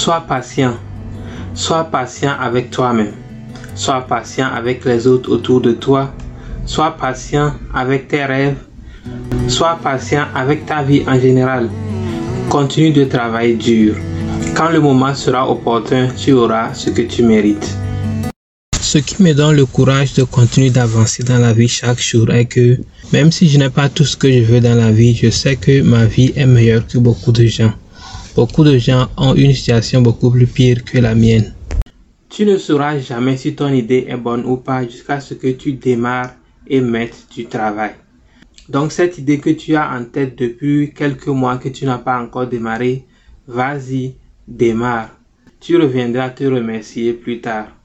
Sois patient. Sois patient avec toi-même. Sois patient avec les autres autour de toi. Sois patient avec tes rêves. Sois patient avec ta vie en général. Continue de travailler dur. Quand le moment sera opportun, tu auras ce que tu mérites. Ce qui me donne le courage de continuer d'avancer dans la vie chaque jour est que même si je n'ai pas tout ce que je veux dans la vie, je sais que ma vie est meilleure que beaucoup de gens. Beaucoup de gens ont une situation beaucoup plus pire que la mienne. Tu ne sauras jamais si ton idée est bonne ou pas jusqu'à ce que tu démarres et mettes du travail. Donc cette idée que tu as en tête depuis quelques mois que tu n'as pas encore démarré, vas-y, démarre. Tu reviendras te remercier plus tard.